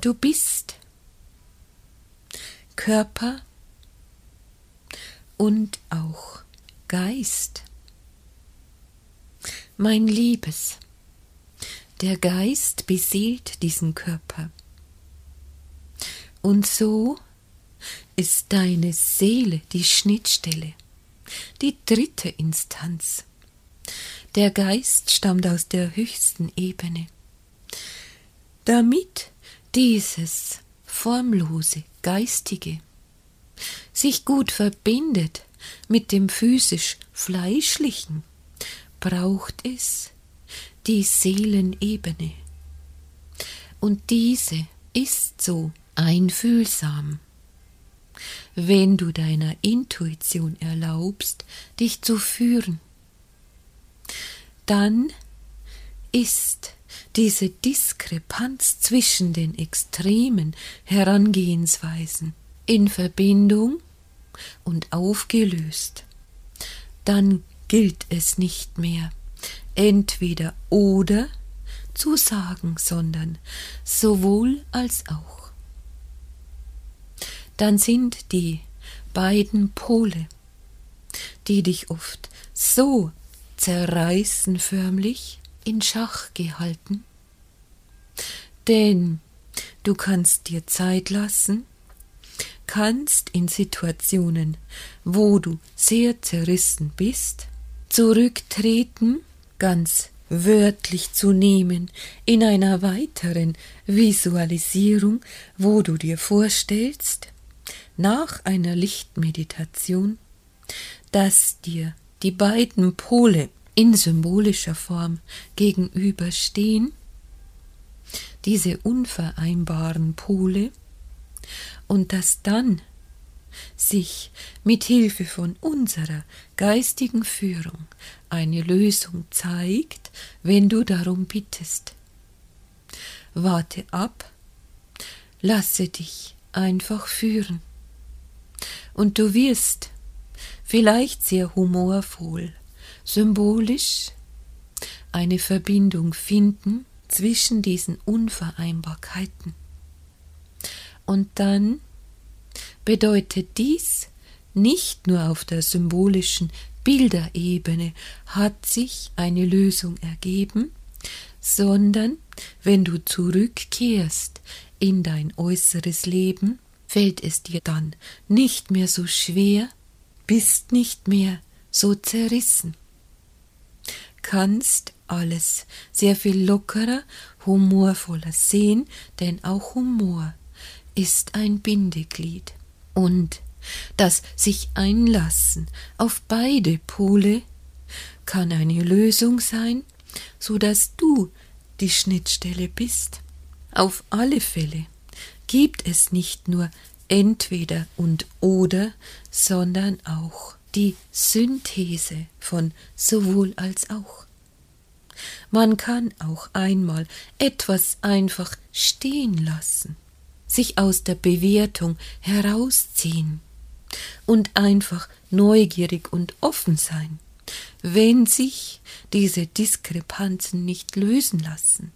Du bist Körper und auch Geist. Mein Liebes, der Geist beseelt diesen Körper. Und so ist deine Seele die Schnittstelle, die dritte Instanz. Der Geist stammt aus der höchsten Ebene. Damit dieses formlose, geistige sich gut verbindet mit dem physisch fleischlichen, braucht es die Seelenebene. Und diese ist so einfühlsam. Wenn du deiner Intuition erlaubst, dich zu führen, dann ist diese Diskrepanz zwischen den extremen Herangehensweisen in Verbindung und aufgelöst. Dann gilt es nicht mehr entweder oder zu sagen, sondern sowohl als auch. Dann sind die beiden Pole, die dich oft so zerreißen förmlich, in Schach gehalten. Denn du kannst dir Zeit lassen, kannst in Situationen, wo du sehr zerrissen bist, zurücktreten, ganz wörtlich zu nehmen, in einer weiteren Visualisierung, wo du dir vorstellst, nach einer Lichtmeditation, dass dir die beiden Pole in symbolischer Form gegenüberstehen, diese unvereinbaren Pole, und dass dann sich mit Hilfe von unserer geistigen Führung eine Lösung zeigt, wenn du darum bittest. Warte ab, lasse dich einfach führen. Und du wirst, vielleicht sehr humorvoll, symbolisch, eine Verbindung finden zwischen diesen Unvereinbarkeiten. Und dann bedeutet dies nicht nur auf der symbolischen Bilderebene hat sich eine Lösung ergeben, sondern wenn du zurückkehrst in dein äußeres Leben, fällt es dir dann nicht mehr so schwer, bist nicht mehr so zerrissen, kannst alles sehr viel lockerer, humorvoller sehen, denn auch Humor ist ein Bindeglied. Und das sich einlassen auf beide Pole kann eine Lösung sein, so dass du die Schnittstelle bist. Auf alle Fälle gibt es nicht nur entweder und oder, sondern auch die Synthese von sowohl als auch. Man kann auch einmal etwas einfach stehen lassen sich aus der Bewertung herausziehen und einfach neugierig und offen sein, wenn sich diese Diskrepanzen nicht lösen lassen.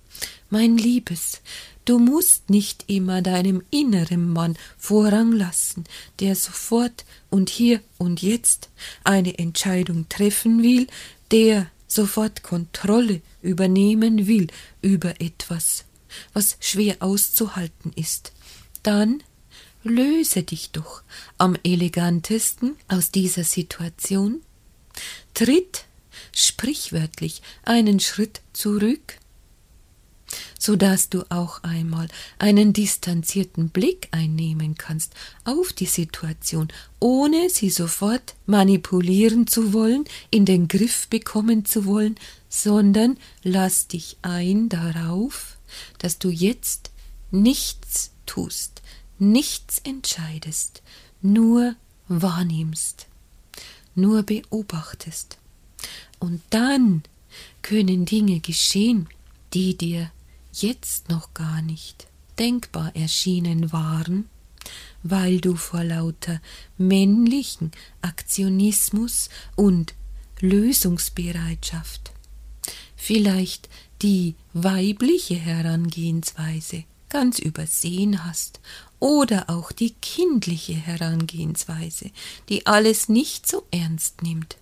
Mein Liebes, du musst nicht immer deinem inneren Mann Vorrang lassen, der sofort und hier und jetzt eine Entscheidung treffen will, der sofort Kontrolle übernehmen will über etwas, was schwer auszuhalten ist. Dann löse dich doch am elegantesten aus dieser Situation, tritt sprichwörtlich einen Schritt zurück, so dass du auch einmal einen distanzierten Blick einnehmen kannst auf die Situation, ohne sie sofort manipulieren zu wollen, in den Griff bekommen zu wollen, sondern lass dich ein darauf, dass du jetzt nichts tust, nichts entscheidest, nur wahrnimmst, nur beobachtest. Und dann können Dinge geschehen, die dir jetzt noch gar nicht denkbar erschienen waren, weil du vor lauter männlichen Aktionismus und Lösungsbereitschaft vielleicht die weibliche Herangehensweise ganz übersehen hast, oder auch die kindliche Herangehensweise, die alles nicht so ernst nimmt.